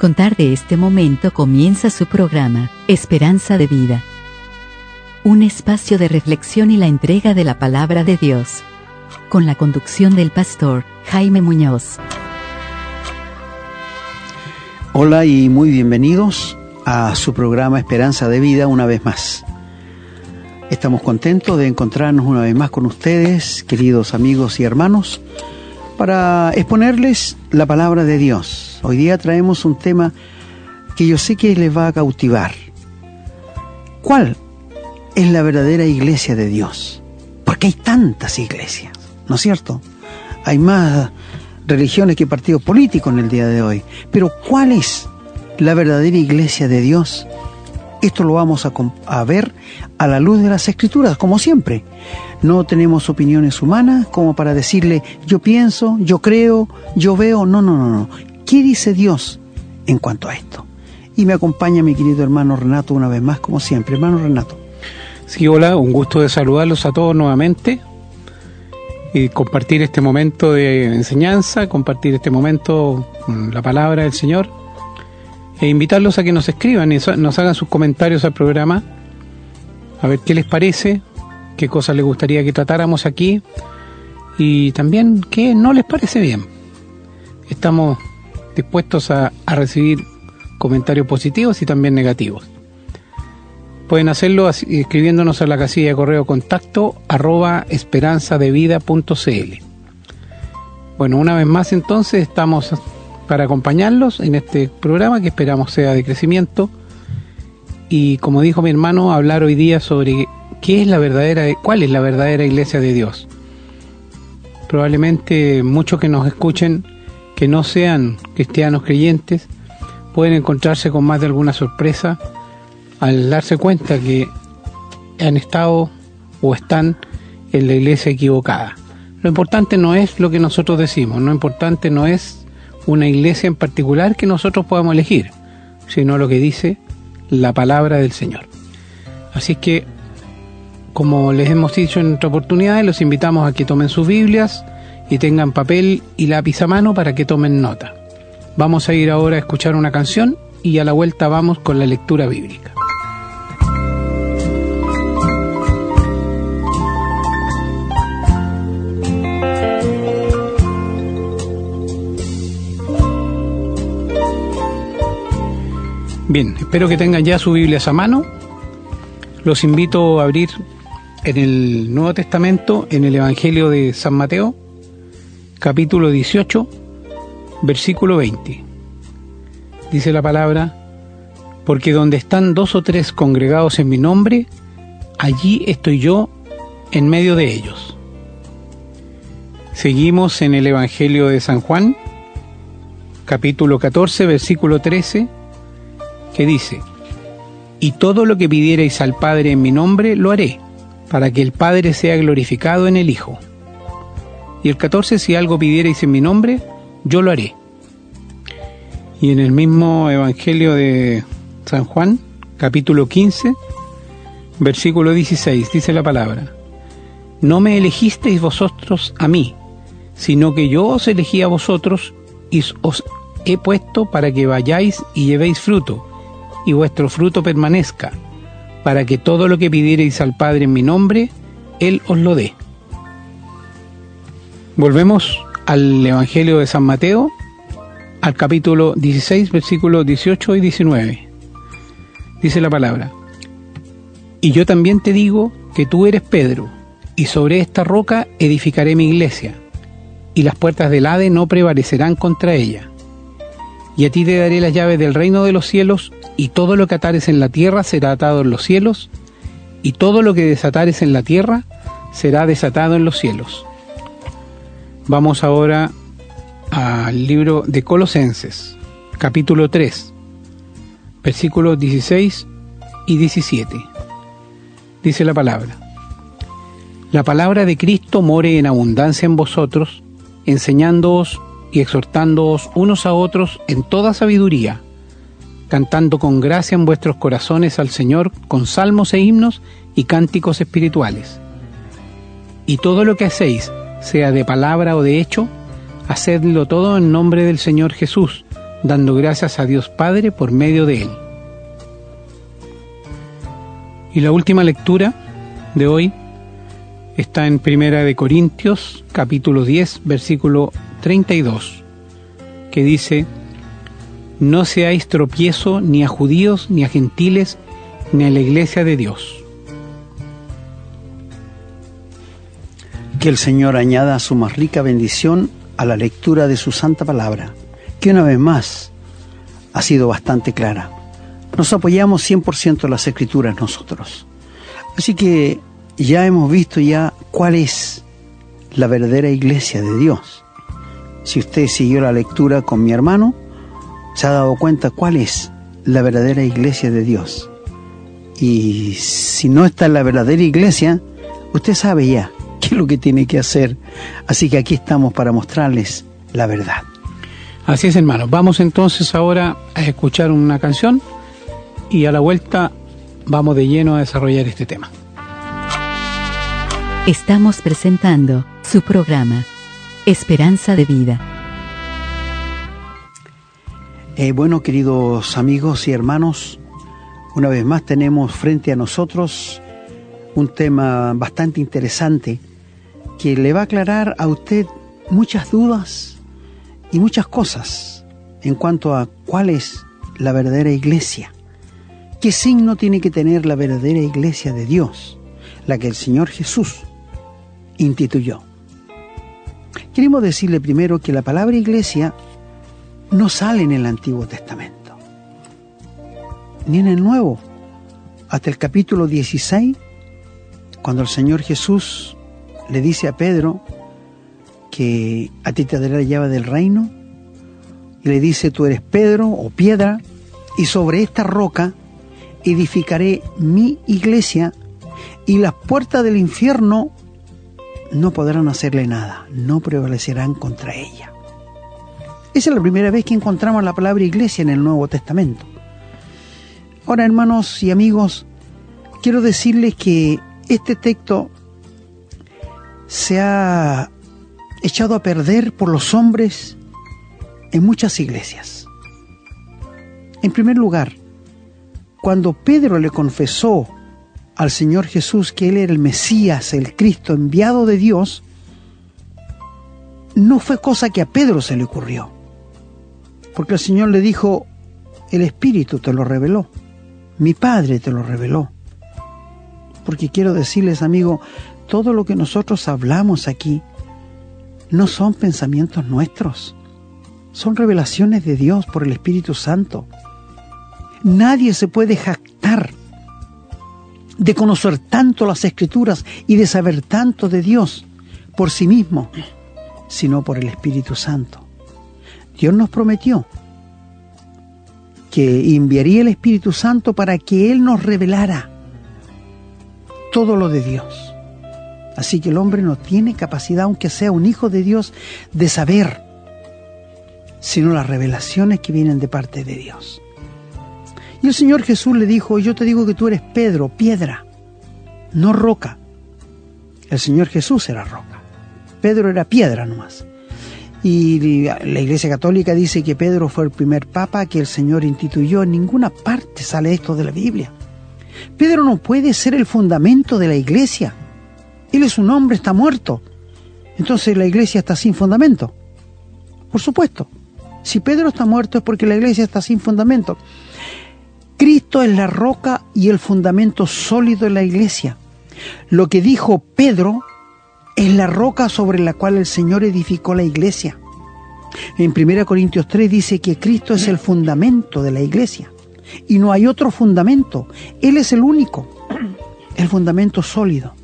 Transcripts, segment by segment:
contar de este momento comienza su programa, Esperanza de Vida. Un espacio de reflexión y la entrega de la palabra de Dios. Con la conducción del pastor Jaime Muñoz. Hola y muy bienvenidos a su programa Esperanza de Vida una vez más. Estamos contentos de encontrarnos una vez más con ustedes, queridos amigos y hermanos, para exponerles la palabra de Dios. Hoy día traemos un tema que yo sé que les va a cautivar. ¿Cuál es la verdadera iglesia de Dios? Porque hay tantas iglesias, ¿no es cierto? Hay más religiones que partidos políticos en el día de hoy. Pero ¿cuál es la verdadera iglesia de Dios? Esto lo vamos a, a, ver a la luz de las escrituras, como siempre. No tenemos opiniones humanas como para decirle yo pienso, yo creo, yo veo. No, no, no, no. ¿Qué dice Dios en cuanto a esto? Y me acompaña mi querido hermano Renato una vez más, como siempre. Hermano Renato. Sí, hola, un gusto de saludarlos a todos nuevamente y compartir este momento de enseñanza, compartir este momento con la palabra del Señor e invitarlos a que nos escriban nos hagan sus comentarios al programa, a ver qué les parece, qué cosas les gustaría que tratáramos aquí y también qué no les parece bien. Estamos dispuestos a, a recibir comentarios positivos y también negativos. Pueden hacerlo escribiéndonos a la casilla de correo contacto arroba esperanzadevida.cl. Bueno, una vez más entonces estamos para acompañarlos en este programa que esperamos sea de crecimiento y como dijo mi hermano, hablar hoy día sobre qué es la verdadera, cuál es la verdadera iglesia de Dios. Probablemente muchos que nos escuchen que no sean cristianos creyentes pueden encontrarse con más de alguna sorpresa al darse cuenta que han estado o están en la iglesia equivocada. Lo importante no es lo que nosotros decimos, lo importante no es una iglesia en particular que nosotros podamos elegir, sino lo que dice la palabra del Señor. Así que, como les hemos dicho en otra oportunidad, los invitamos a que tomen sus Biblias y tengan papel y lápiz a mano para que tomen nota. Vamos a ir ahora a escuchar una canción y a la vuelta vamos con la lectura bíblica. Bien, espero que tengan ya su Biblia a mano. Los invito a abrir en el Nuevo Testamento, en el Evangelio de San Mateo, capítulo 18, versículo 20. Dice la palabra, porque donde están dos o tres congregados en mi nombre, allí estoy yo en medio de ellos. Seguimos en el Evangelio de San Juan, capítulo 14, versículo 13 dice, y todo lo que pidierais al Padre en mi nombre, lo haré, para que el Padre sea glorificado en el Hijo. Y el 14, si algo pidierais en mi nombre, yo lo haré. Y en el mismo Evangelio de San Juan, capítulo 15, versículo 16, dice la palabra, no me elegisteis vosotros a mí, sino que yo os elegí a vosotros y os he puesto para que vayáis y llevéis fruto y vuestro fruto permanezca, para que todo lo que pidiereis al Padre en mi nombre, Él os lo dé. Volvemos al Evangelio de San Mateo, al capítulo 16, versículos 18 y 19. Dice la palabra, y yo también te digo que tú eres Pedro, y sobre esta roca edificaré mi iglesia, y las puertas del Hade no prevalecerán contra ella. Y a ti te daré las llaves del reino de los cielos, y todo lo que atares en la tierra será atado en los cielos, y todo lo que desatares en la tierra será desatado en los cielos. Vamos ahora al libro de Colosenses, capítulo 3, versículos 16 y 17. Dice la palabra. La palabra de Cristo more en abundancia en vosotros, enseñándoos y exhortándoos unos a otros en toda sabiduría cantando con gracia en vuestros corazones al Señor con salmos e himnos y cánticos espirituales. Y todo lo que hacéis, sea de palabra o de hecho, hacedlo todo en nombre del Señor Jesús, dando gracias a Dios Padre por medio de él. Y la última lectura de hoy está en Primera de Corintios, capítulo 10, versículo 32, que dice: No seáis tropiezo ni a judíos, ni a gentiles, ni a la iglesia de Dios. Que el Señor añada su más rica bendición a la lectura de su santa palabra, que una vez más ha sido bastante clara. Nos apoyamos 100% en las escrituras nosotros. Así que ya hemos visto ya cuál es la verdadera iglesia de Dios. Si usted siguió la lectura con mi hermano, se ha dado cuenta cuál es la verdadera iglesia de Dios. Y si no está en la verdadera iglesia, usted sabe ya qué es lo que tiene que hacer. Así que aquí estamos para mostrarles la verdad. Así es, hermano. Vamos entonces ahora a escuchar una canción y a la vuelta vamos de lleno a desarrollar este tema. Estamos presentando su programa, Esperanza de Vida. Eh, bueno, queridos amigos y hermanos, una vez más tenemos frente a nosotros un tema bastante interesante que le va a aclarar a usted muchas dudas y muchas cosas en cuanto a cuál es la verdadera iglesia. ¿Qué signo tiene que tener la verdadera iglesia de Dios? La que el Señor Jesús instituyó. Queremos decirle primero que la palabra iglesia no sale en el Antiguo Testamento, ni en el Nuevo. Hasta el capítulo 16, cuando el Señor Jesús le dice a Pedro que a ti te dará la llave del reino y le dice tú eres Pedro o piedra y sobre esta roca edificaré mi iglesia y las puertas del infierno no podrán hacerle nada, no prevalecerán contra ella. Esa es la primera vez que encontramos la palabra iglesia en el Nuevo Testamento. Ahora, hermanos y amigos, quiero decirles que este texto se ha echado a perder por los hombres en muchas iglesias. En primer lugar, cuando Pedro le confesó al Señor Jesús que Él era el Mesías, el Cristo enviado de Dios, no fue cosa que a Pedro se le ocurrió, porque el Señor le dijo, el Espíritu te lo reveló, mi Padre te lo reveló. Porque quiero decirles, amigo, todo lo que nosotros hablamos aquí no son pensamientos nuestros, son revelaciones de Dios por el Espíritu Santo. Nadie se puede jactar de conocer tanto las escrituras y de saber tanto de Dios por sí mismo, sino por el Espíritu Santo. Dios nos prometió que enviaría el Espíritu Santo para que Él nos revelara todo lo de Dios. Así que el hombre no tiene capacidad, aunque sea un hijo de Dios, de saber, sino las revelaciones que vienen de parte de Dios. Y el Señor Jesús le dijo, yo te digo que tú eres Pedro, piedra, no roca. El Señor Jesús era roca. Pedro era piedra nomás. Y la Iglesia Católica dice que Pedro fue el primer papa que el Señor instituyó. En ninguna parte sale esto de la Biblia. Pedro no puede ser el fundamento de la Iglesia. Él es un hombre, está muerto. Entonces la iglesia está sin fundamento. Por supuesto. Si Pedro está muerto es porque la iglesia está sin fundamento. Cristo es la roca y el fundamento sólido de la iglesia. Lo que dijo Pedro es la roca sobre la cual el Señor edificó la iglesia. En 1 Corintios 3 dice que Cristo es el fundamento de la iglesia y no hay otro fundamento. Él es el único, el fundamento sólido.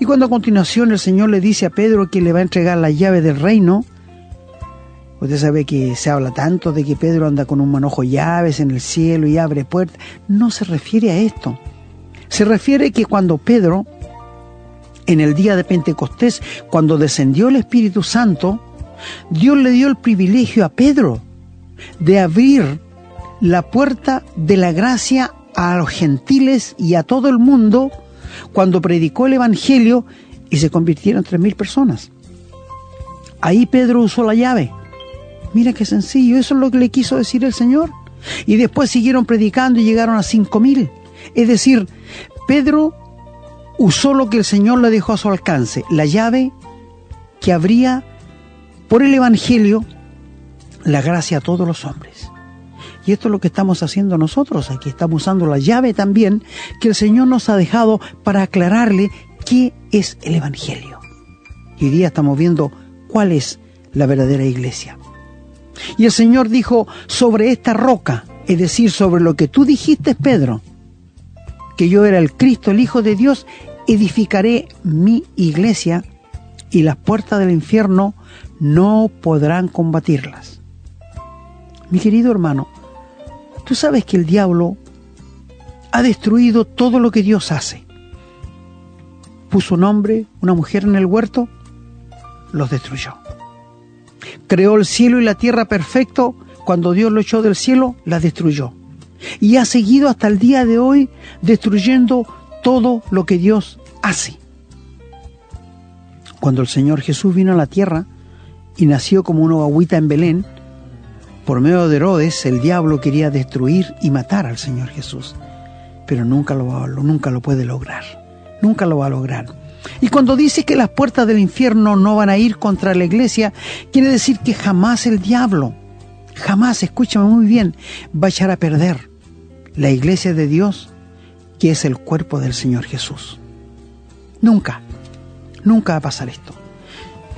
Y cuando a continuación el Señor le dice a Pedro que le va a entregar la llave del reino, usted sabe que se habla tanto de que Pedro anda con un manojo llaves en el cielo y abre puertas, no se refiere a esto. Se refiere que cuando Pedro, en el día de Pentecostés, cuando descendió el Espíritu Santo, Dios le dio el privilegio a Pedro de abrir la puerta de la gracia a los gentiles y a todo el mundo cuando predicó el Evangelio y se convirtieron tres mil personas. Ahí Pedro usó la llave Mira qué sencillo, eso es lo que le quiso decir el Señor. Y después siguieron predicando y llegaron a cinco mil. Es decir, Pedro usó lo que el Señor le dejó a su alcance, la llave que abría por el Evangelio la gracia a todos los hombres. Y esto es lo que estamos haciendo nosotros aquí. Estamos usando la llave también que el Señor nos ha dejado para aclararle qué es el Evangelio. Y hoy día estamos viendo cuál es la verdadera iglesia. Y el Señor dijo, sobre esta roca, es decir, sobre lo que tú dijiste, Pedro, que yo era el Cristo, el Hijo de Dios, edificaré mi iglesia y las puertas del infierno no podrán combatirlas. Mi querido hermano, tú sabes que el diablo ha destruido todo lo que Dios hace. Puso un hombre, una mujer en el huerto, los destruyó. Creó el cielo y la tierra perfecto, cuando Dios lo echó del cielo, la destruyó. Y ha seguido hasta el día de hoy destruyendo todo lo que Dios hace. Cuando el Señor Jesús vino a la tierra y nació como una agüita en Belén, por medio de Herodes el diablo quería destruir y matar al Señor Jesús, pero nunca lo, nunca lo puede lograr, nunca lo va a lograr. Y cuando dice que las puertas del infierno no van a ir contra la iglesia, quiere decir que jamás el diablo, jamás, escúchame muy bien, va a echar a perder la iglesia de Dios, que es el cuerpo del Señor Jesús. Nunca, nunca va a pasar esto.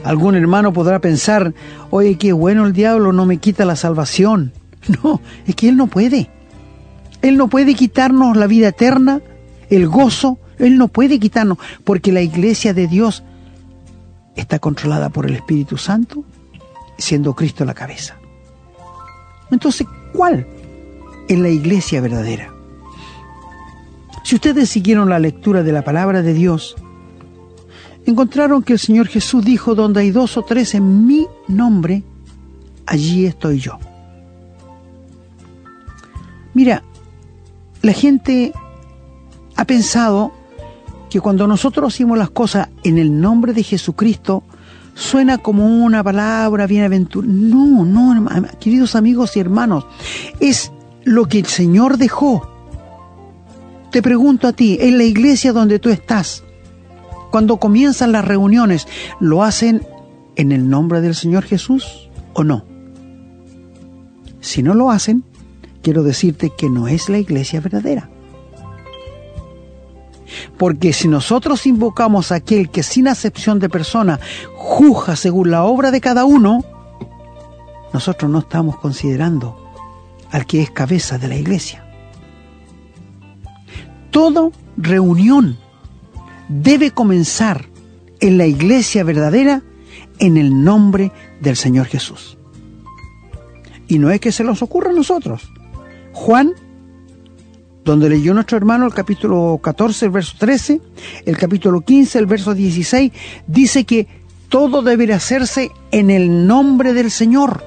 Algún hermano podrá pensar, oye, qué bueno el diablo no me quita la salvación. No, es que Él no puede. Él no puede quitarnos la vida eterna, el gozo, Él no puede quitarnos, porque la iglesia de Dios está controlada por el Espíritu Santo, siendo Cristo la cabeza. Entonces, ¿cuál es la iglesia verdadera? Si ustedes siguieron la lectura de la palabra de Dios, encontraron que el Señor Jesús dijo, donde hay dos o tres en mi nombre, allí estoy yo. Mira, la gente ha pensado que cuando nosotros hacemos las cosas en el nombre de Jesucristo, suena como una palabra bienaventurada. No, no, queridos amigos y hermanos, es lo que el Señor dejó. Te pregunto a ti, en la iglesia donde tú estás, cuando comienzan las reuniones, ¿lo hacen en el nombre del Señor Jesús o no? Si no lo hacen, quiero decirte que no es la iglesia verdadera. Porque si nosotros invocamos a aquel que sin acepción de persona juzga según la obra de cada uno, nosotros no estamos considerando al que es cabeza de la iglesia. Toda reunión debe comenzar en la iglesia verdadera en el nombre del Señor Jesús. Y no es que se nos ocurra a nosotros. Juan, donde leyó nuestro hermano el capítulo 14, el verso 13, el capítulo 15, el verso 16, dice que todo debe hacerse en el nombre del Señor.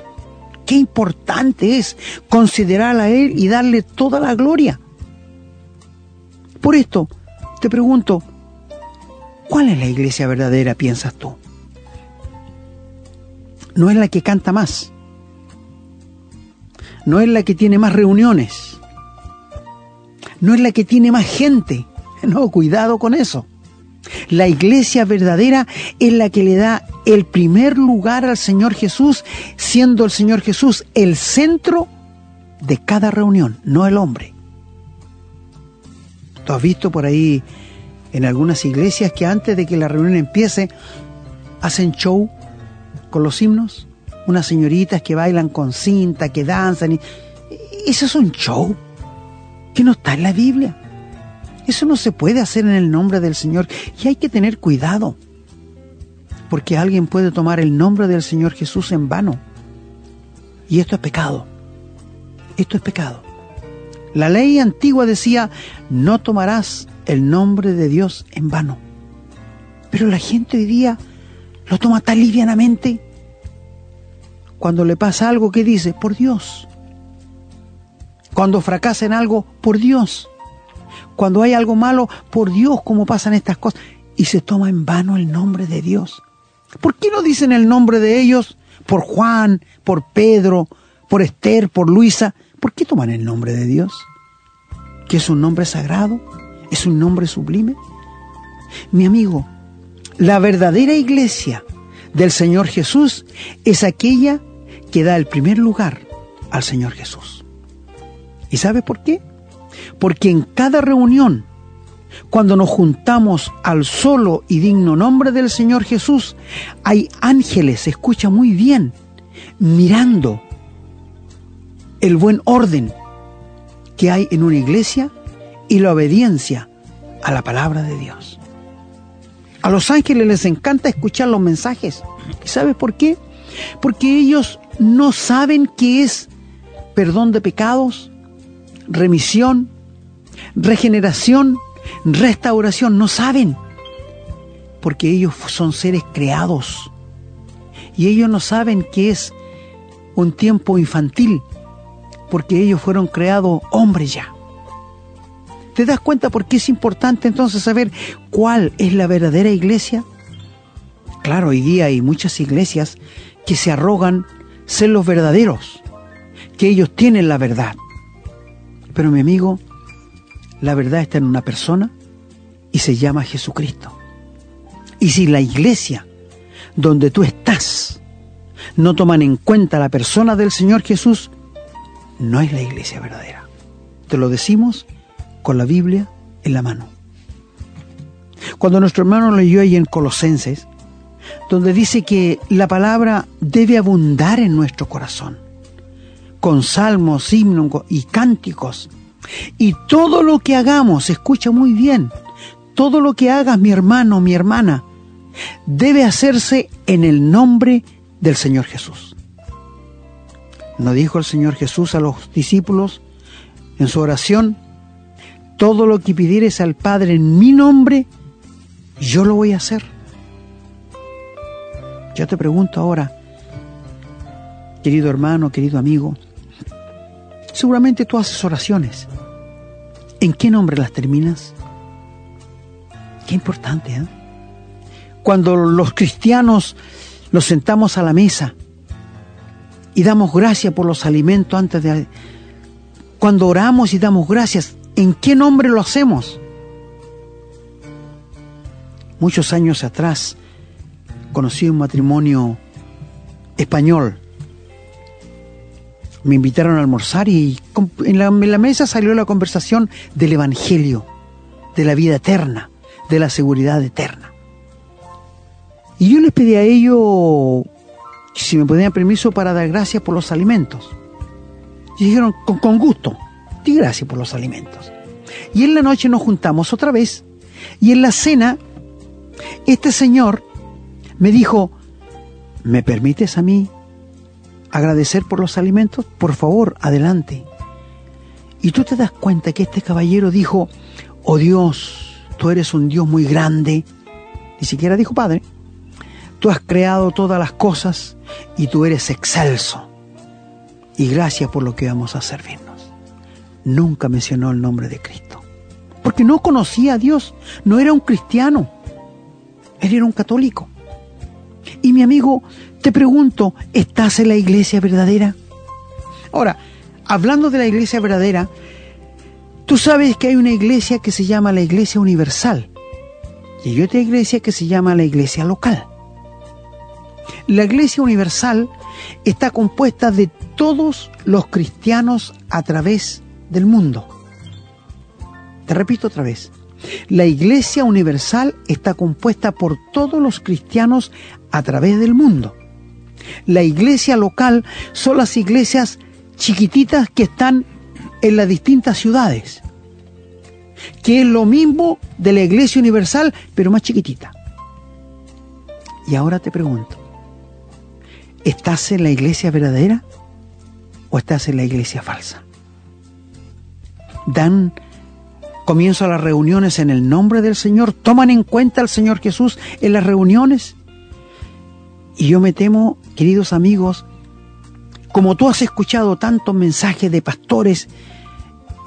Qué importante es considerar a Él y darle toda la gloria. Por esto, te pregunto, ¿Cuál es la iglesia verdadera, piensas tú? No es la que canta más. No es la que tiene más reuniones. No es la que tiene más gente. No, cuidado con eso. La iglesia verdadera es la que le da el primer lugar al Señor Jesús, siendo el Señor Jesús el centro de cada reunión, no el hombre. ¿Tú has visto por ahí en algunas iglesias que antes de que la reunión empiece hacen show con los himnos, unas señoritas que bailan con cinta, que danzan. Y... Eso es un show que no está en la Biblia. Eso no se puede hacer en el nombre del Señor y hay que tener cuidado, porque alguien puede tomar el nombre del Señor Jesús en vano. Y esto es pecado. Esto es pecado. La ley antigua decía, no tomarás el nombre de Dios en vano. Pero la gente hoy día lo toma tan livianamente. Cuando le pasa algo, ¿qué dice? Por Dios. Cuando fracasa en algo, por Dios. Cuando hay algo malo, por Dios, como pasan estas cosas. Y se toma en vano el nombre de Dios. ¿Por qué no dicen el nombre de ellos por Juan, por Pedro, por Esther, por Luisa. ¿Por qué toman el nombre de Dios? ¿Que es un nombre sagrado? ¿Es un nombre sublime? Mi amigo, la verdadera iglesia del Señor Jesús es aquella que da el primer lugar al Señor Jesús. ¿Y sabe por qué? Porque en cada reunión, cuando nos juntamos al solo y digno nombre del Señor Jesús, hay ángeles, escucha muy bien, mirando el buen orden que hay en una iglesia y la obediencia a la palabra de Dios. A los ángeles les encanta escuchar los mensajes. ¿Y sabes por qué? Porque ellos no saben qué es perdón de pecados, remisión, regeneración, restauración. No saben. Porque ellos son seres creados. Y ellos no saben qué es un tiempo infantil. Porque ellos fueron creados hombres ya. ¿Te das cuenta por qué es importante entonces saber cuál es la verdadera iglesia? Claro, hoy día hay muchas iglesias que se arrogan ser los verdaderos, que ellos tienen la verdad. Pero mi amigo, la verdad está en una persona y se llama Jesucristo. Y si la iglesia donde tú estás no toman en cuenta la persona del Señor Jesús, no es la iglesia verdadera. Te lo decimos con la Biblia en la mano. Cuando nuestro hermano leyó ahí en Colosenses, donde dice que la palabra debe abundar en nuestro corazón, con salmos, himnos y cánticos. Y todo lo que hagamos, escucha muy bien, todo lo que hagas mi hermano, mi hermana, debe hacerse en el nombre del Señor Jesús. ¿No dijo el Señor Jesús a los discípulos en su oración? todo lo que pidieres al Padre en mi nombre, yo lo voy a hacer. Yo te pregunto ahora, querido hermano, querido amigo, seguramente tú haces oraciones. ¿En qué nombre las terminas? Qué importante, ¿eh? Cuando los cristianos nos sentamos a la mesa y damos gracias por los alimentos antes de... Cuando oramos y damos gracias, ¿En qué nombre lo hacemos? Muchos años atrás conocí un matrimonio español. Me invitaron a almorzar y en la, mesa salió la conversación del Evangelio, de la vida eterna, de la seguridad eterna. Y yo les pedí a ellos si me podían permiso para dar gracias por los alimentos. Y dijeron, con, con gusto di gracias por los alimentos. Y en la noche nos juntamos otra vez y en la cena este señor me dijo, ¿me permites a mí agradecer por los alimentos? Por favor, adelante. Y tú te das cuenta que este caballero dijo, oh Dios, tú eres un Dios muy grande. Ni siquiera dijo Padre. Tú has creado todas las cosas y tú eres excelso. Y gracias por lo que vamos a servirnos nunca mencionó el nombre de Cristo. Porque no conocía a Dios, no era un cristiano, él era un católico. Y mi amigo, te pregunto, ¿estás en la iglesia verdadera? Ahora, hablando de la iglesia verdadera, tú sabes que hay una iglesia que se llama la iglesia universal y hay otra iglesia que se llama la iglesia local. La iglesia universal está compuesta de todos los cristianos a través del mundo. Te repito otra vez. La Iglesia Universal está compuesta por todos los cristianos a través del mundo. La iglesia local son las iglesias chiquititas que están en las distintas ciudades, que es lo mismo de la iglesia universal, pero más chiquitita. Y ahora te pregunto, ¿estás en la iglesia verdadera o estás en la iglesia falsa? dan comienzo a las reuniones en el nombre del Señor, toman en cuenta al Señor Jesús en las reuniones. Y yo me temo, queridos amigos, como tú has escuchado tantos mensajes de pastores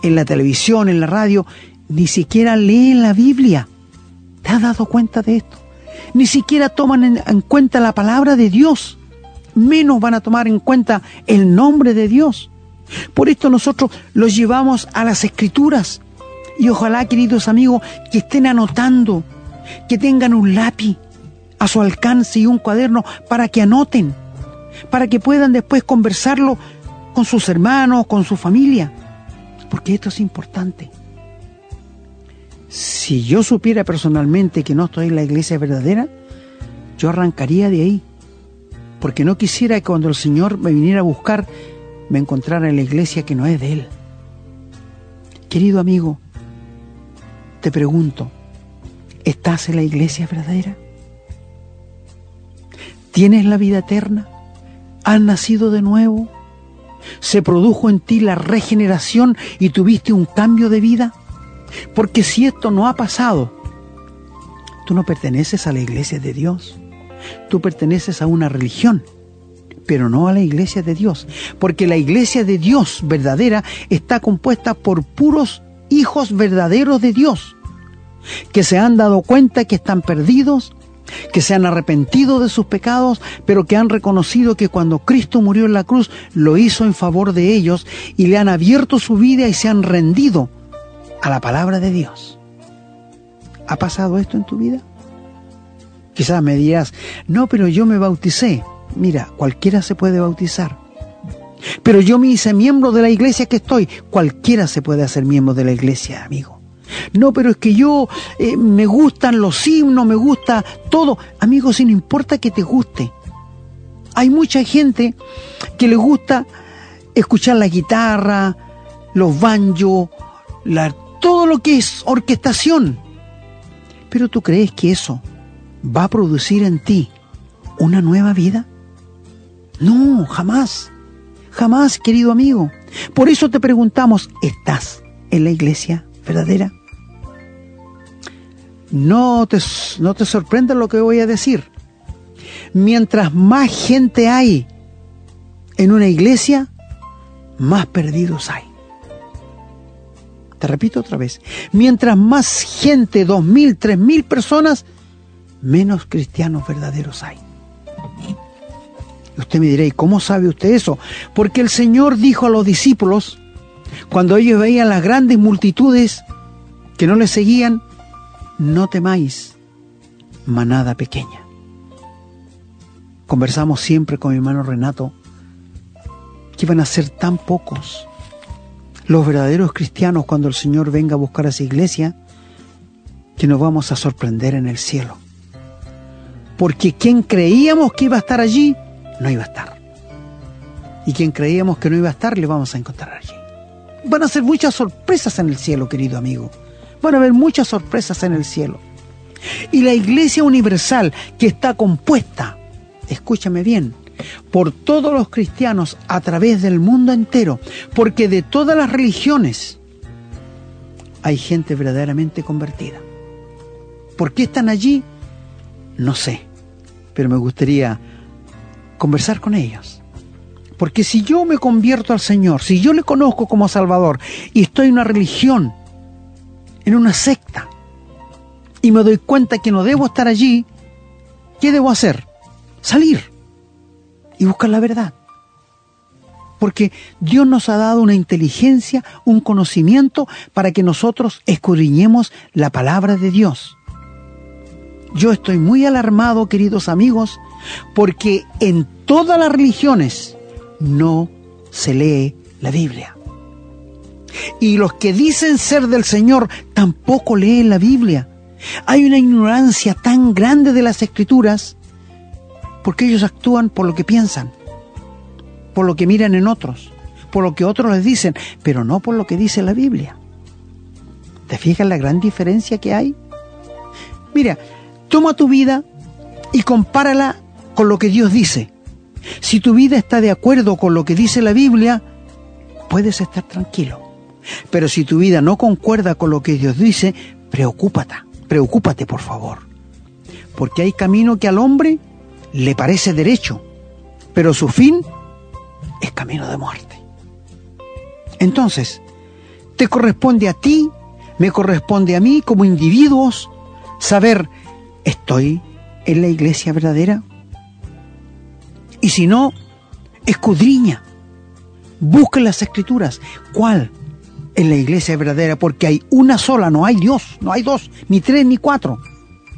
en la televisión, en la radio, ni siquiera leen la Biblia. ¿Te has dado cuenta de esto? Ni siquiera toman en, en cuenta la palabra de Dios. menos van a tomar en cuenta el nombre de Dios. Por esto nosotros los llevamos a las escrituras. Y ojalá, queridos amigos, que estén anotando, que tengan un lápiz a su alcance y un cuaderno para que anoten, para que puedan después conversarlo con sus hermanos, con su familia, porque esto es importante. Si yo supiera personalmente que no estoy en la iglesia verdadera, yo arrancaría de ahí, porque no quisiera que cuando el Señor me viniera a buscar, me encontrara en la iglesia que no es de Él. Querido amigo, te pregunto, ¿estás en la iglesia verdadera? ¿Tienes la vida eterna? ¿Has nacido de nuevo? ¿Se produjo en ti la regeneración y tuviste un cambio de vida? Porque si esto no ha pasado, tú no perteneces a la iglesia de Dios. Tú perteneces a una religión, pero no a la iglesia de Dios. Porque la iglesia de Dios verdadera está compuesta por puros hijos verdaderos de Dios, que se han dado cuenta que están perdidos, que se han arrepentido de sus pecados, pero que han reconocido que cuando Cristo murió en la cruz lo hizo en favor de ellos y le han abierto su vida y se han rendido a la palabra de Dios. ¿Ha pasado esto en tu vida? Quizás me dirás, no, pero yo me bauticé. Mira, cualquiera se puede bautizar. Pero yo me hice miembro de la iglesia que estoy. Cualquiera se puede hacer miembro de la iglesia, amigo. No, pero es que yo eh, me gustan los himnos, me gusta todo. Amigo, si no importa que te guste. Hay mucha gente que le gusta escuchar la guitarra, los banjos, todo lo que es orquestación. Pero tú crees que eso va a producir en ti una nueva vida? No, jamás. Jamás, querido amigo. Por eso te preguntamos, ¿estás en la iglesia verdadera? No te, no te sorprenda lo que voy a decir. Mientras más gente hay en una iglesia, más perdidos hay repito otra vez, mientras más gente, dos mil, tres mil personas, menos cristianos verdaderos hay. usted me dirá, ¿y cómo sabe usted eso? Porque el Señor dijo a los discípulos, cuando ellos veían las grandes multitudes que no les seguían, no temáis, manada pequeña. Conversamos siempre con mi hermano Renato que iban a ser tan pocos los verdaderos cristianos cuando el Señor venga a buscar a esa iglesia, que nos vamos a sorprender en el cielo. Porque quien creíamos que iba a estar allí, no iba a estar. Y quien creíamos que no iba a estar, le vamos a encontrar allí. Van a ser muchas sorpresas en el cielo, querido amigo. Van a haber muchas sorpresas en el cielo. Y la iglesia universal que está compuesta, escúchame bien, por todos los cristianos a través del mundo entero, porque de todas las religiones hay gente verdaderamente convertida. ¿Por qué están allí? No sé, pero me gustaría conversar con ellos. Porque si yo me convierto al Señor, si yo le conozco como Salvador y estoy en una religión, en una secta, y me doy cuenta que no debo estar allí, ¿qué debo hacer? Salir y buscar la verdad. Porque Dios nos ha dado una inteligencia, un conocimiento para que nosotros escudriñemos la palabra de Dios. Yo estoy muy alarmado, queridos amigos, porque en todas las religiones no se lee la Biblia. Y los que dicen ser del Señor tampoco leen la Biblia. Hay una ignorancia tan grande de las escrituras porque ellos actúan por lo que piensan, por lo que miran en otros, por lo que otros les dicen, pero no por lo que dice la Biblia. ¿Te fijas la gran diferencia que hay? Mira, toma tu vida y compárala con lo que Dios dice. Si tu vida está de acuerdo con lo que dice la Biblia, puedes estar tranquilo. Pero si tu vida no concuerda con lo que Dios dice, preocúpate, preocúpate por favor. Porque hay camino que al hombre le parece derecho, pero su fin es camino de muerte. Entonces, te corresponde a ti, me corresponde a mí como individuos saber, ¿estoy en la iglesia verdadera? Y si no, escudriña. Busca las escrituras. ¿Cuál es la iglesia verdadera? Porque hay una sola, no hay Dios, no hay dos, ni tres, ni cuatro.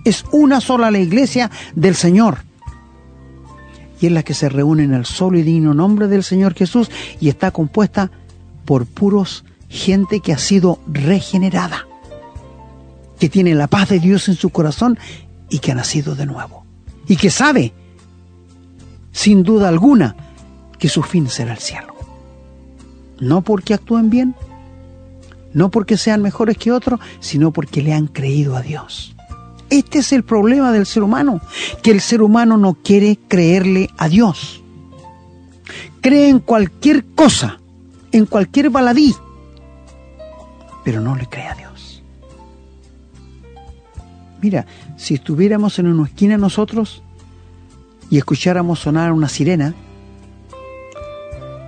Es una sola la iglesia del Señor. Y es la que se reúne en el solo y digno nombre del Señor Jesús y está compuesta por puros gente que ha sido regenerada, que tiene la paz de Dios en su corazón y que ha nacido de nuevo. Y que sabe, sin duda alguna, que su fin será el cielo. No porque actúen bien, no porque sean mejores que otros, sino porque le han creído a Dios. Este es el problema del ser humano, que el ser humano no quiere creerle a Dios. Cree en cualquier cosa, en cualquier baladí, pero no le cree a Dios. Mira, si estuviéramos en una esquina nosotros y escucháramos sonar una sirena,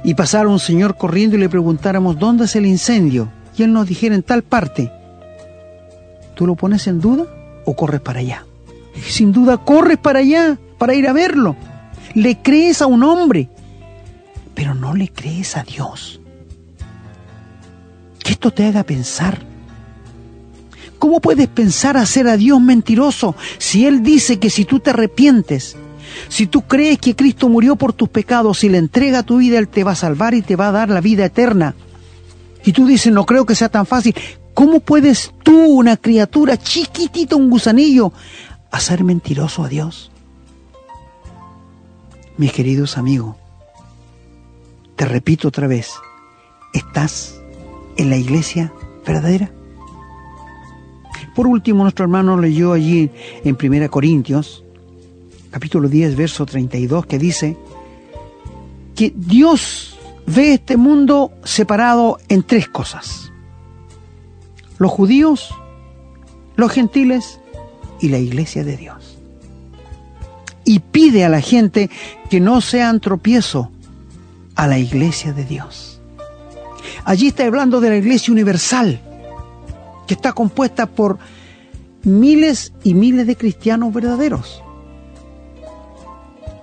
y pasara un señor corriendo y le preguntáramos dónde es el incendio, y él nos dijera en tal parte, ¿tú lo pones en duda o corres para allá? Sin duda corres para allá, para ir a verlo. Le crees a un hombre, pero no le crees a Dios. Que esto te haga pensar. ¿Cómo puedes pensar hacer a Dios mentiroso si Él dice que si tú te arrepientes, si tú crees que Cristo murió por tus pecados y le entrega tu vida, Él te va a salvar y te va a dar la vida eterna? Y tú dices, no creo que sea tan fácil. ¿Cómo puedes tú, una criatura chiquitita, un gusanillo, hacer mentiroso a Dios? Mis queridos amigos, te repito otra vez, ¿estás en la iglesia verdadera? Por último, nuestro hermano leyó allí en 1 Corintios, capítulo 10, verso 32, que dice que Dios ve este mundo separado en tres cosas los judíos, los gentiles y la iglesia de Dios. Y pide a la gente que no sean tropiezo a la iglesia de Dios. Allí está hablando de la iglesia universal, que está compuesta por miles y miles de cristianos verdaderos.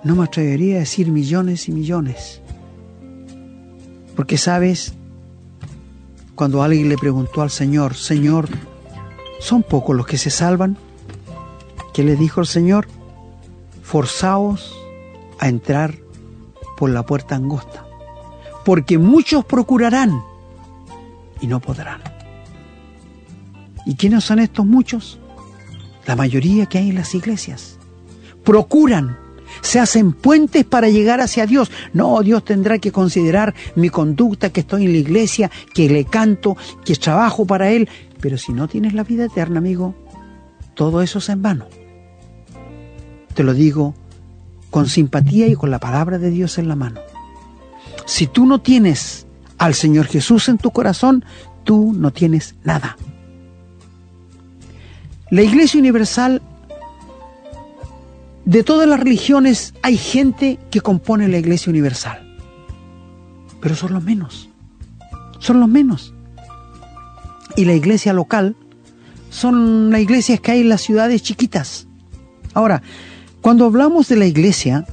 No me atrevería a decir millones y millones, porque sabes, cuando alguien le preguntó al Señor, Señor, ¿son pocos los que se salvan? ¿Qué le dijo el Señor? Forzaos a entrar por la puerta angosta, porque muchos procurarán y no podrán. ¿Y quiénes son estos muchos? La mayoría que hay en las iglesias. Procuran se hacen puentes para llegar hacia Dios. No, Dios tendrá que considerar mi conducta, que estoy en la iglesia, que le canto, que trabajo para Él. Pero si no tienes la vida eterna, amigo, todo eso es en vano. Te lo digo con simpatía y con la palabra de Dios en la mano. Si tú no tienes al Señor Jesús en tu corazón, tú no tienes nada. La Iglesia Universal de todas las religiones hay gente que compone la iglesia universal. Pero son los menos. Son los menos. Y la iglesia local son las iglesias que hay en las ciudades chiquitas. Ahora, cuando hablamos de la iglesia,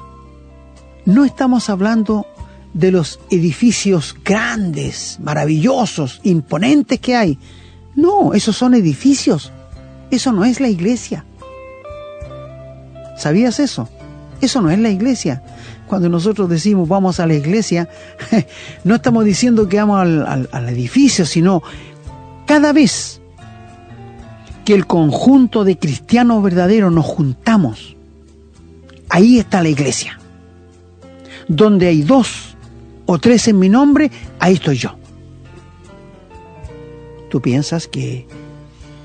no estamos hablando de los edificios grandes, maravillosos, imponentes que hay. No, esos son edificios. Eso no es la iglesia. ¿Sabías eso? Eso no es la iglesia. Cuando nosotros decimos vamos a la iglesia, no estamos diciendo que vamos al, al edificio, sino cada vez que el conjunto de cristianos verdaderos nos juntamos, ahí está la iglesia. Donde hay dos o tres en mi nombre, ahí estoy yo. ¿Tú piensas que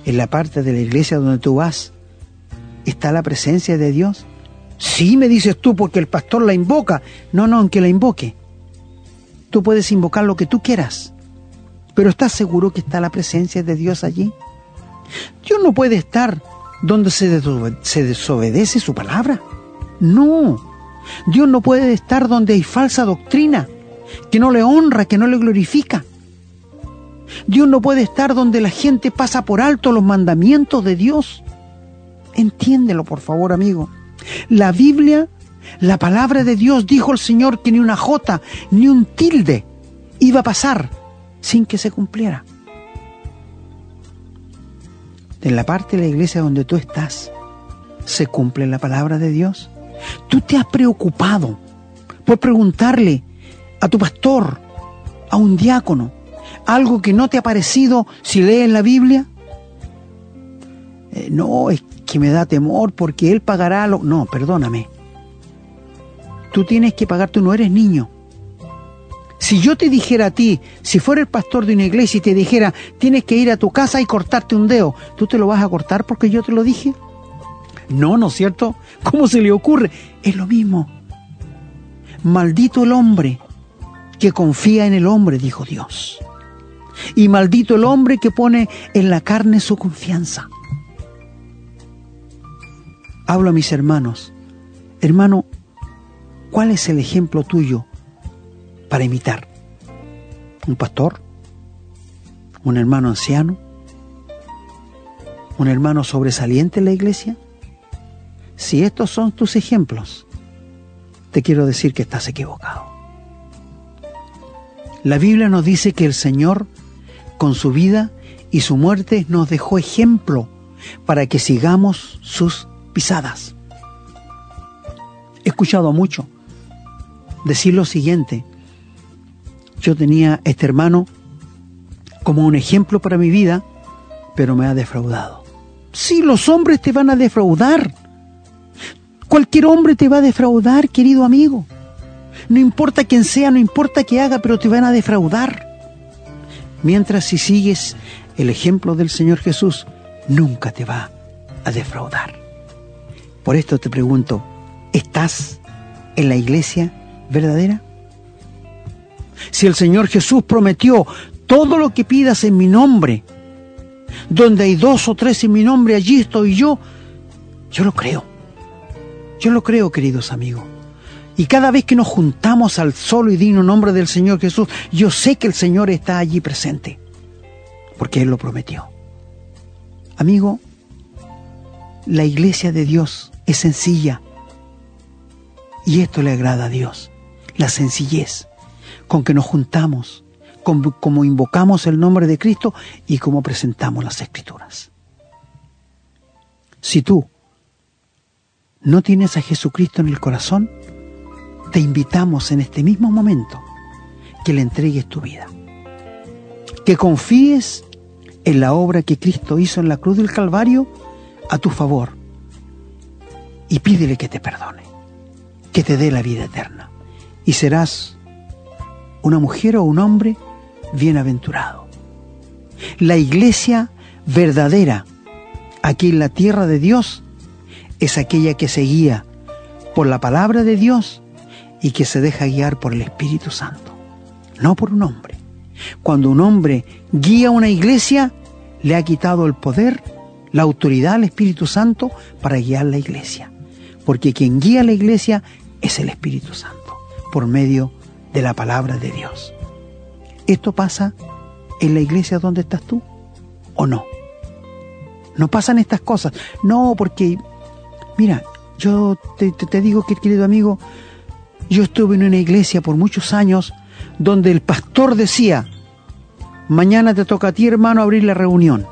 en la parte de la iglesia donde tú vas ¿Está la presencia de Dios? Sí, me dices tú, porque el pastor la invoca. No, no, aunque la invoque. Tú puedes invocar lo que tú quieras. Pero ¿estás seguro que está la presencia de Dios allí? Dios no puede estar donde se, desobedece su palabra. No. Dios no puede estar donde hay falsa doctrina, que no le honra, que no le glorifica. Dios no puede estar donde la gente pasa por alto los mandamientos de Dios. Entiéndelo, por favor, amigo. La Biblia La palabra de Dios dijo el Señor que ni una jota, ni un tilde iba a pasar sin que se cumpliera. En la parte de la iglesia donde tú estás, ¿se cumple la palabra de Dios? Tú te has preocupado por preguntarle a tu pastor, a un diácono, algo que no te ha parecido si lees la Biblia. Eh, no, es que me da temor porque él pagará lo... No, perdóname. Tú tienes que pagar, tú no eres niño. Si yo te dijera a ti, si fuera el pastor de una iglesia y te dijera, tienes que ir a tu casa y cortarte un dedo, ¿tú te lo vas a cortar porque yo te lo dije? No, ¿no es cierto? ¿Cómo se le ocurre? Es lo mismo. Maldito el hombre que confía en el hombre, dijo Dios. Y maldito el hombre que pone en la carne su confianza. Hablo a mis hermanos. Hermano, ¿cuál es el ejemplo tuyo para imitar? ¿Un pastor? ¿Un hermano anciano? ¿Un hermano sobresaliente en la iglesia? Si estos son tus ejemplos, te quiero decir que estás equivocado. La Biblia nos dice que el Señor, con su vida y su muerte, nos dejó ejemplo para que sigamos sus pisadas. He escuchado mucho decir lo siguiente. Yo tenía este hermano como un ejemplo para mi vida, pero me ha defraudado. Sí, los hombres te van a defraudar. Cualquier hombre te va a defraudar, querido amigo. No importa quién sea, no importa qué haga, pero te van a defraudar. Mientras si sigues el ejemplo del Señor Jesús, nunca te va a defraudar. Por esto te pregunto, ¿estás en la iglesia verdadera? Si el Señor Jesús prometió todo lo que pidas en mi nombre, donde hay dos o tres en mi nombre, allí estoy yo, yo lo creo. Yo lo creo, queridos amigos. Y cada vez que nos juntamos al solo y digno nombre del Señor Jesús, yo sé que el Señor está allí presente, porque Él lo prometió. Amigo, la iglesia de Dios es sencilla, y esto le agrada a Dios, la sencillez con que nos juntamos, como invocamos el nombre de Cristo y como presentamos las escrituras. Si tú no tienes a Jesucristo en el corazón, te invitamos en este mismo momento que le entregues tu vida. Que confíes en la obra que Cristo hizo en la cruz del Calvario a tu favor. Y pídele que te perdone, que te dé la vida eterna. Y serás una mujer o un hombre bienaventurado. La iglesia verdadera aquí en la tierra de Dios es aquella que se guía por la palabra de Dios y que se deja guiar por el Espíritu Santo, no por un hombre. Cuando un hombre guía una iglesia, le ha quitado el poder, la autoridad al Espíritu Santo para guiar la iglesia. Porque quien guía la iglesia es el Espíritu Santo, por medio de la palabra de Dios. ¿Esto pasa en la iglesia donde estás tú o no? No pasan estas cosas. No, porque, mira, yo te, te digo que, querido amigo, yo estuve en una iglesia por muchos años donde el pastor decía, mañana te toca a ti hermano abrir la reunión,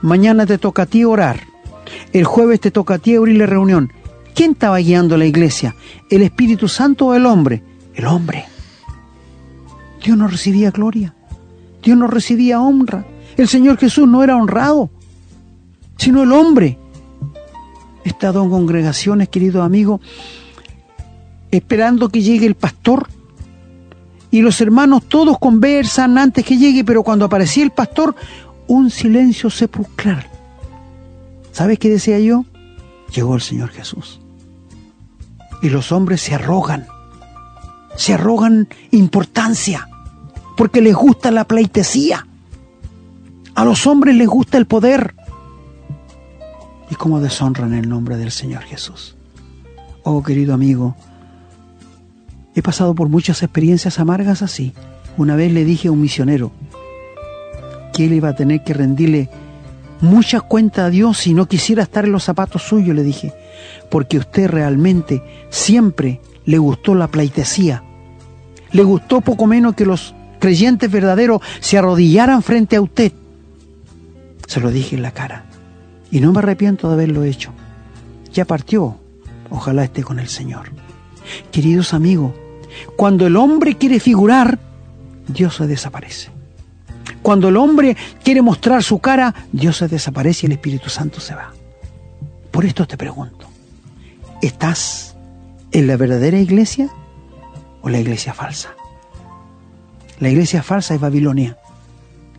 mañana te toca a ti orar, el jueves te toca a ti abrir la reunión. ¿Quién estaba guiando la iglesia? ¿El Espíritu Santo o el hombre? El hombre. Dios no recibía gloria, Dios no recibía honra. El Señor Jesús no era honrado, sino el hombre. He estado en congregaciones, querido amigo, esperando que llegue el pastor. Y los hermanos todos conversan antes que llegue, pero cuando aparecía el pastor, un silencio sepulcral. ¿Sabes qué decía yo? Llegó el Señor Jesús. Y los hombres se arrogan, se arrogan importancia, porque les gusta la pleitesía. A los hombres les gusta el poder. Y cómo deshonran el nombre del Señor Jesús. Oh, querido amigo, He pasado por muchas experiencias amargas así. Una vez le dije a un misionero que él iba a tener que rendirle mucha cuenta a Dios si no quisiera estar en los zapatos suyos, le dije, porque usted realmente siempre le gustó la pleitesía. Le gustó poco menos que los creyentes verdaderos se arrodillaran frente a usted. Se lo dije en la cara. Y no me arrepiento de haberlo hecho. Ya partió. Ojalá esté con el Señor. Queridos amigos, cuando el hombre quiere figurar, Dios se desaparece. Cuando el hombre quiere mostrar su cara, Dios se desaparece y el Espíritu Santo se va. Por esto te pregunto, ¿estás en la verdadera iglesia o la iglesia falsa? La iglesia falsa es Babilonia,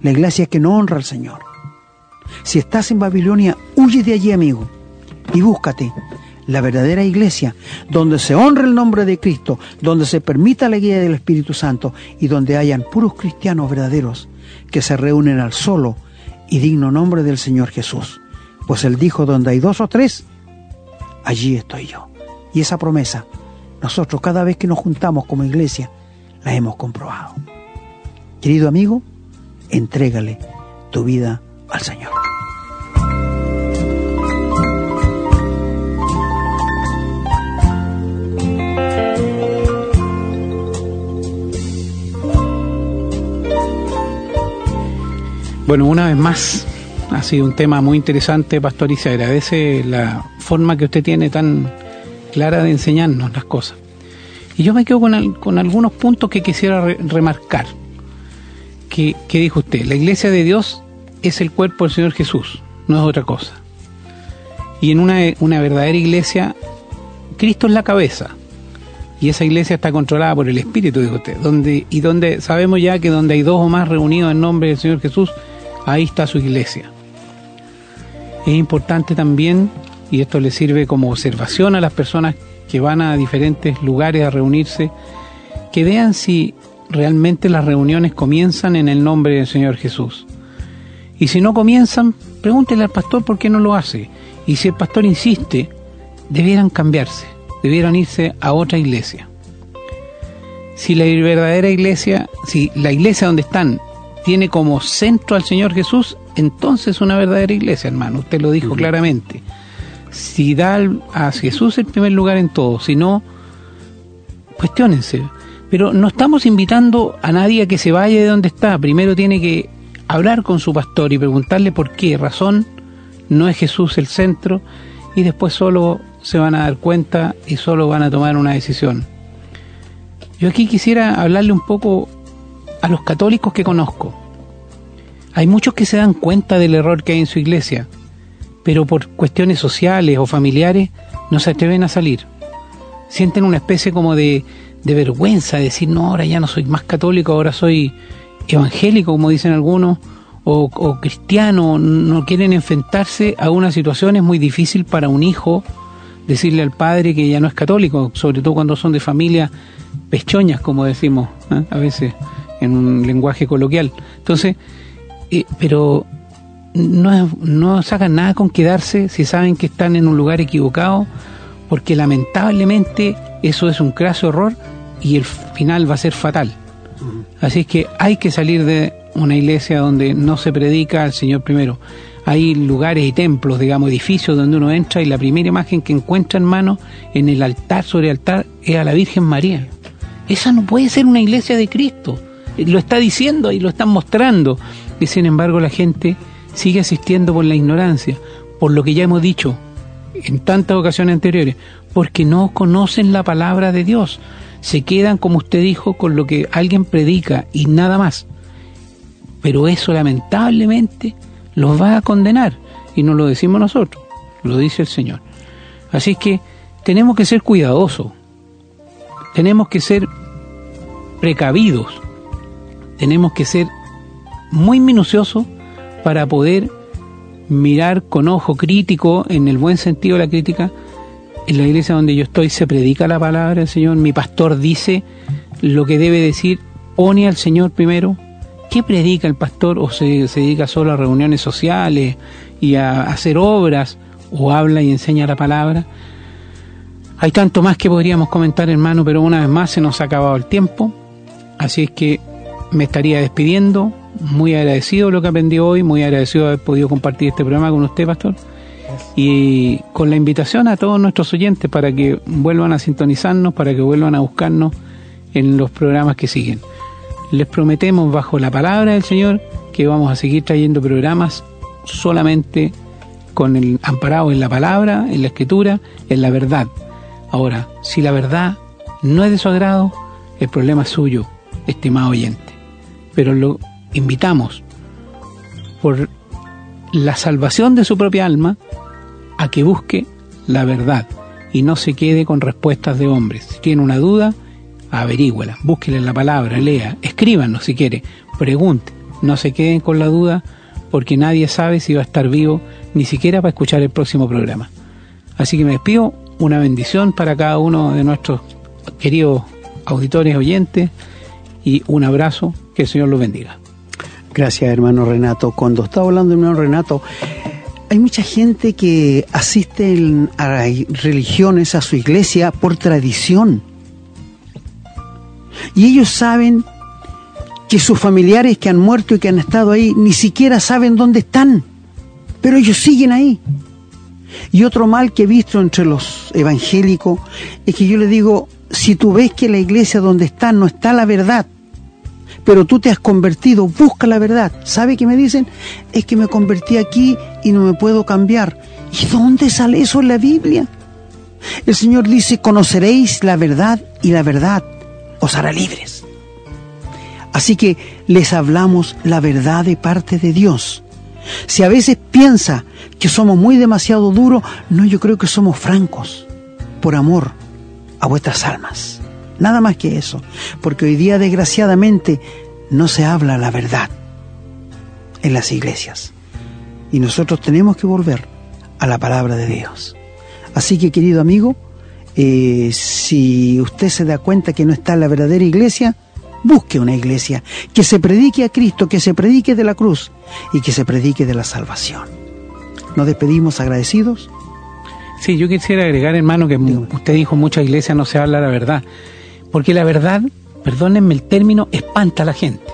la iglesia que no honra al Señor. Si estás en Babilonia, huye de allí, amigo, y búscate la verdadera iglesia, donde se honre el nombre de Cristo, donde se permita la guía del Espíritu Santo y donde hayan puros cristianos verdaderos que se reúnen al solo y digno nombre del Señor Jesús. Pues Él dijo, donde hay dos o tres, allí estoy yo. Y esa promesa, nosotros cada vez que nos juntamos como iglesia, la hemos comprobado. Querido amigo, entrégale tu vida al Señor. Bueno, una vez más, ha sido un tema muy interesante, Pastor, y se agradece la forma que usted tiene tan clara de enseñarnos las cosas. Y yo me quedo con, algunos puntos que quisiera remarcar. Que, dijo usted, la iglesia de Dios es el cuerpo del Señor Jesús, no es otra cosa. Y en una, una verdadera iglesia, Cristo es la cabeza. Y esa iglesia está controlada por el Espíritu, dijo usted. Donde, y donde sabemos ya que donde hay dos o más reunidos en nombre del Señor Jesús, ahí está su iglesia. Es importante también, y esto le sirve como observación a las personas que van a diferentes lugares a reunirse, que vean si realmente las reuniones comienzan en el nombre del Señor Jesús. Y si no comienzan, pregúntele al pastor por qué no lo hace. Y si el pastor insiste, debieran cambiarse, debieran irse a otra iglesia. Si la verdadera iglesia, si la iglesia donde están tiene como centro al Señor Jesús, entonces una verdadera iglesia, hermano. Usted lo dijo claramente. Si da a Jesús el primer lugar en todo, si no, cuestionense. Pero no estamos invitando a nadie a que se vaya de donde está. Primero tiene que hablar con su pastor y preguntarle por qué razón no es Jesús el centro y después solo se van a dar cuenta y solo van a tomar una decisión. Yo aquí quisiera hablarle un poco a los católicos que conozco. Hay muchos que se dan cuenta del error que hay en su iglesia, pero por cuestiones sociales o familiares no se atreven a salir. Sienten una especie como de, de vergüenza, de decir, no, ahora ya no soy más católico, ahora soy evangélico, como dicen algunos, o, o cristiano, no quieren enfrentarse a una situación, es muy difícil para un hijo decirle al padre que ya no es católico, sobre todo cuando son de familias pechoñas, como decimos ¿eh? a veces en un lenguaje coloquial. Entonces, eh, pero no, no sacan nada con quedarse si saben que están en un lugar equivocado, porque lamentablemente eso es un craso error y el final va a ser fatal. Así es que hay que salir de una iglesia donde no se predica al Señor primero. Hay lugares y templos, digamos, edificios donde uno entra y la primera imagen que encuentra en mano en el altar, sobre el altar, es a la Virgen María. Esa no puede ser una iglesia de Cristo lo está diciendo y lo están mostrando. Y sin embargo la gente sigue asistiendo por la ignorancia, por lo que ya hemos dicho en tantas ocasiones anteriores, porque no conocen la palabra de Dios. Se quedan, como usted dijo, con lo que alguien predica y nada más. Pero eso lamentablemente los va a condenar. Y no lo decimos nosotros, lo dice el Señor. Así que tenemos que ser cuidadosos, tenemos que ser precavidos, tenemos que ser muy minuciosos para poder mirar con ojo crítico, en el buen sentido de la crítica, en la iglesia donde yo estoy se predica la palabra del Señor, mi pastor dice lo que debe decir, pone al Señor primero. ¿Qué predica el pastor? ¿O se, se dedica solo a reuniones sociales y a hacer obras? ¿O habla y enseña la palabra? Hay tanto más que podríamos comentar, hermano, pero una vez más se nos ha acabado el tiempo. Así es que me estaría despidiendo, muy agradecido de lo que aprendí hoy, muy agradecido de haber podido compartir este programa con usted, pastor. Y con la invitación a todos nuestros oyentes para que vuelvan a sintonizarnos, para que vuelvan a buscarnos en los programas que siguen. Les prometemos bajo la palabra del Señor que vamos a seguir trayendo programas solamente con el amparado en la palabra, en la escritura, en la verdad. Ahora, si la verdad no es de su agrado, el problema es suyo, estimado oyente. Pero lo invitamos por la salvación de su propia alma a que busque la verdad y no se quede con respuestas de hombres. Si tiene una duda, averígüela, búsquele la palabra, lea, escríbanos si quiere, pregunte, no se queden con la duda porque nadie sabe si va a estar vivo ni siquiera para escuchar el próximo programa. Así que me despido, una bendición para cada uno de nuestros queridos auditores, oyentes y un abrazo, que el Señor los bendiga. Gracias, hermano Renato. Cuando estaba hablando, hermano Renato, hay mucha gente que asiste a religiones, a su iglesia, por tradición. Y ellos saben que sus familiares que han muerto y que han estado ahí ni siquiera saben dónde están, pero ellos siguen ahí. Y otro mal que he visto entre los evangélicos es que yo le digo, si tú ves que la iglesia donde están no está la verdad, pero tú te has convertido, busca la verdad. ¿Sabe qué me dicen? Es que me convertí aquí y no me puedo cambiar. ¿Y dónde sale eso en la Biblia? El Señor dice, conoceréis la verdad y la verdad os hará libres. Así que les hablamos la verdad de parte de Dios. Si a veces piensa que somos muy demasiado duros, no, yo creo que somos francos, por amor a vuestras almas. Nada más que eso, porque hoy día desgraciadamente no se habla la verdad en las iglesias. Y nosotros tenemos que volver a la palabra de Dios. Así que querido amigo, eh, si usted se da cuenta que no está en la verdadera iglesia, busque una iglesia que se predique a Cristo, que se predique de la cruz y que se predique de la salvación. Nos despedimos agradecidos. Sí, yo quisiera agregar, hermano, que usted dijo muchas iglesias no se habla la verdad. Porque la verdad, perdónenme el término, espanta a la gente.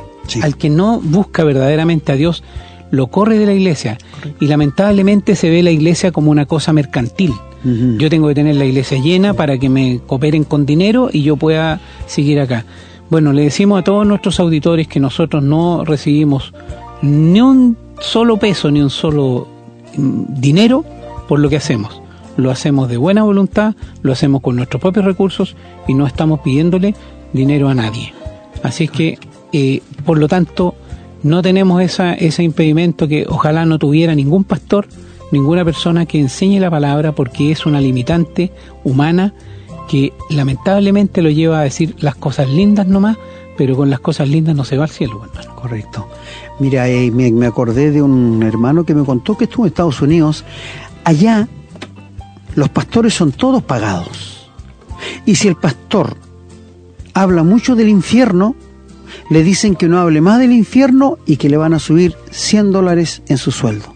Al que no busca verdaderamente a Dios, lo corre de la iglesia. Y lamentablemente se ve la iglesia como una cosa mercantil. Yo tengo que tener la iglesia llena para que me cooperen con dinero y yo pueda seguir acá. Bueno, le decimos a todos nuestros auditores que nosotros no recibimos ni un solo peso, ni un solo mm, dinero por lo que hacemos lo hacemos de buena voluntad, lo hacemos con nuestros propios recursos y no estamos pidiéndole dinero a nadie. Así es que, eh, por lo tanto, no tenemos esa, ese impedimento que ojalá no tuviera ningún pastor, ninguna persona que enseñe la palabra porque es una limitante humana que lamentablemente lo lleva a decir las cosas lindas nomás, pero con las cosas lindas no se va al cielo, hermano. Correcto. Mira, eh, me, me acordé de un hermano que me contó que estuvo en Estados Unidos. Allá los pastores son todos pagados. Y si el pastor habla mucho del infierno, le dicen que no hable más del infierno y que le van a subir 100 dólares en su sueldo.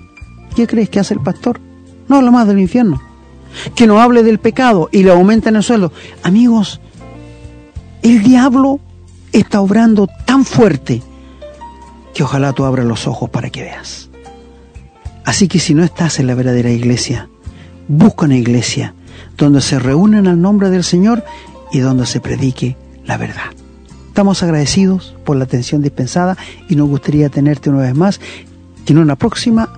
¿Qué crees que hace el pastor? No habla más del infierno. Que no hable del pecado y le aumentan el sueldo. Amigos, el diablo está obrando tan fuerte que ojalá tú abras los ojos para que veas. Así que si no estás en la verdadera iglesia, busca una iglesia donde se reúnen al nombre del Señor y donde se predique la verdad. Estamos agradecidos por la atención dispensada y nos gustaría tenerte una vez más en una próxima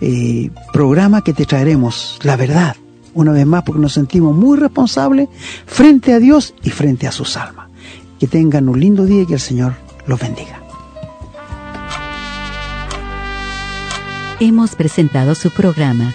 eh, programa que te traeremos la verdad, una vez más porque nos sentimos muy responsables frente a Dios y frente a sus almas. Que tengan un lindo día y que el Señor los bendiga. Hemos presentado su programa